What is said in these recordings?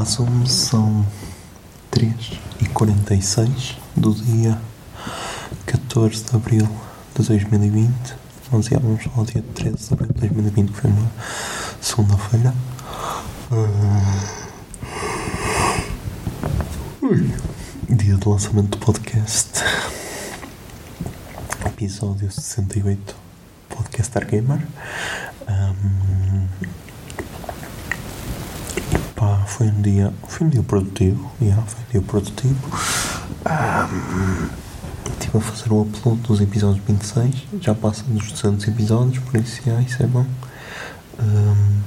Olá, são, são 3 e 46 do dia 14 de abril de 2020. Nós íamos ao dia 13 de abril de 2020, que foi uma segunda-feira. Ah. Dia de lançamento do podcast. Episódio 68, Podcaster Gamer. Foi um dia, foi um dia produtivo, yeah, foi um dia produtivo. Ahm, Estive a fazer o upload dos episódios 26, já passa dos 200 episódios, por isso yeah, isso é bom. Hum,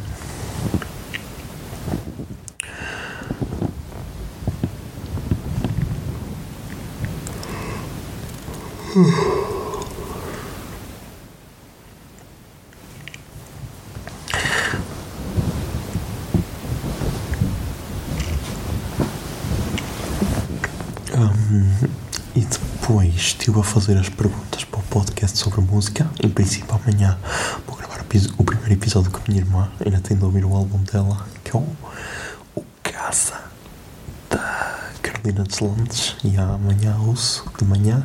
e depois estive a fazer as perguntas para o podcast sobre música. Em princípio, amanhã vou gravar o primeiro episódio com a minha irmã. Ainda tenho de ouvir o álbum dela, que é o, o Casa da Carolina dos Landes. E amanhã ouço de manhã.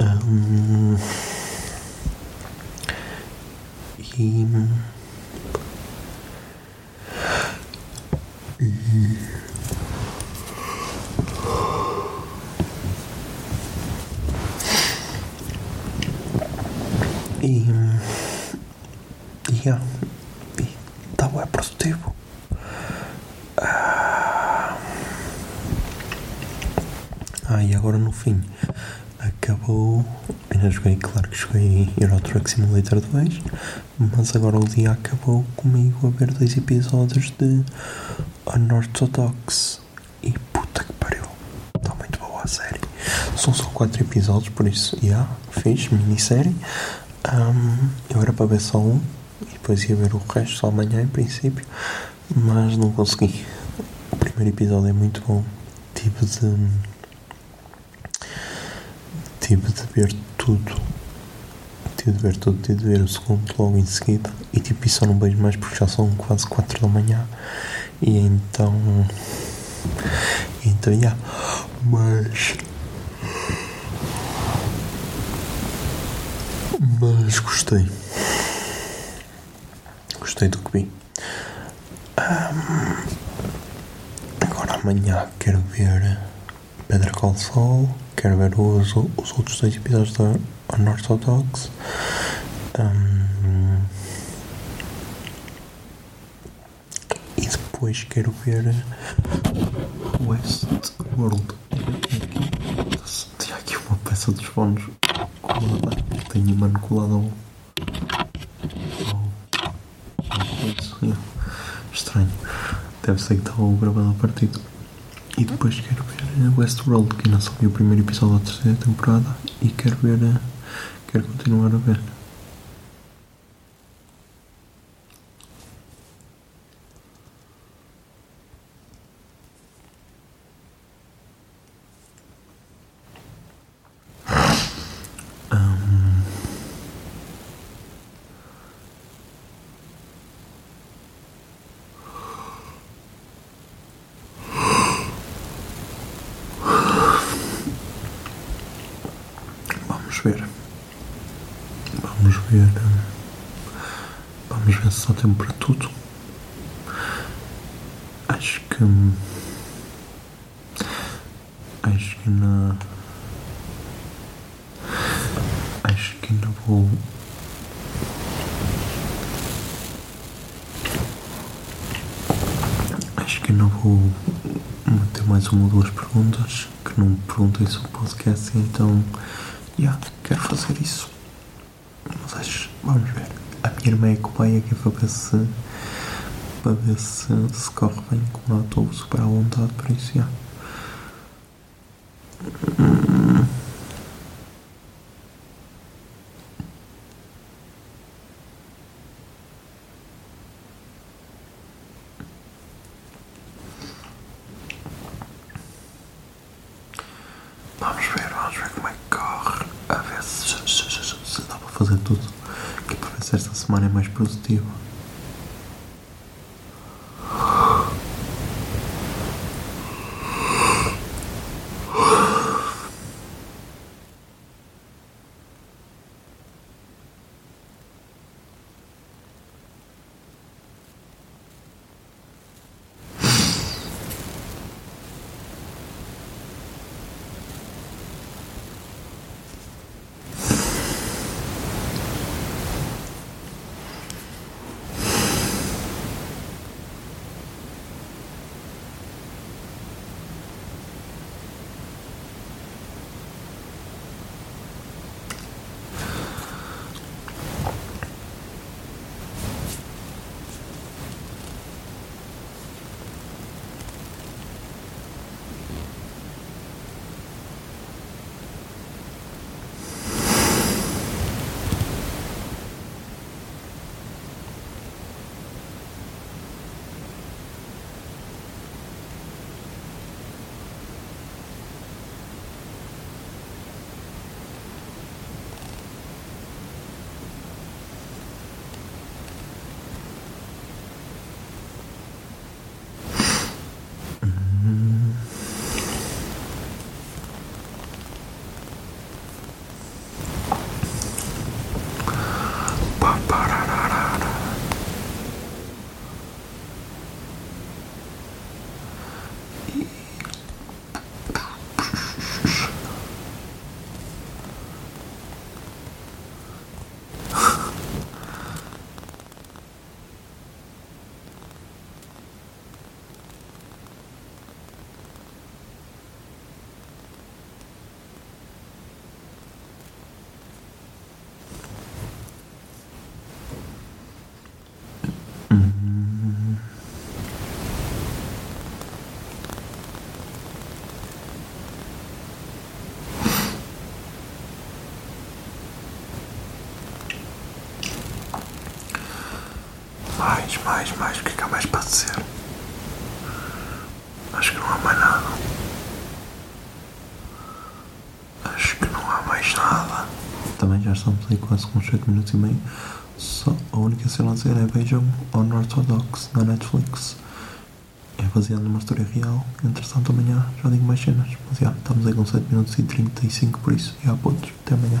Hum, e. E. yeah, E tá é produtivo. Ah, e agora no fim acabou. Ainda joguei, claro que joguei Euro Truck Simulator 2, mas agora o dia acabou comigo a ver dois episódios de Unorthodox. E puta que pariu, está muito boa a série. São só quatro episódios, por isso, já, yeah, fiz minissérie. Um, eu era para ver só um e depois ia ver o resto só amanhã em princípio, mas não consegui. O primeiro episódio é muito bom. Tive de. Tive de ver tudo. Tive de ver tudo, tive de ver o segundo logo em seguida. E tipo, isso não vejo mais porque já são quase 4 da manhã. E então. Então, já. Mas. Mas gostei. Gostei do que vi. Ahm, agora amanhã quero ver Pedra Col Sol. Quero ver os, os outros dois episódios da Unorthodox. Ahm, e depois quero ver Westworld. Tinha aqui uma peça dos fones colada. Tenho colado ao. ao. ao. Estranho. Deve ser que está o gravador partido. E depois quero ver Westworld, que ainda só vi o primeiro episódio da terceira temporada. E quero ver. quero continuar a ver. Vamos ver. Vamos ver. Vamos ver se dá tempo para tudo. Acho que. Acho que na. Acho que ainda vou. Acho que ainda vou meter mais uma ou duas perguntas que não me perguntei sobre o podcast, então. Já, quero fazer isso. Mas acho. Vamos ver. A minha irmã é que vai aqui para ver se. para ver se, se corre bem, como não estou super à vontade, por isso já. Vamos ver, vamos ver como é que corre. A ver se, se, se, se, se dá para fazer tudo. Que para esta semana é mais produtiva. Mais, mais, mais. O que é que há mais para dizer? Acho que não há mais nada. Acho que não há mais nada. Também já estamos aí quase com 7 minutos e meio. Só a única cena a dizer é vejam Unorthodox na Netflix. É baseado numa história real. Entretanto, amanhã já digo mais cenas. Mas já, estamos aí com 7 minutos e 35 por isso. Já, pontos. Até amanhã.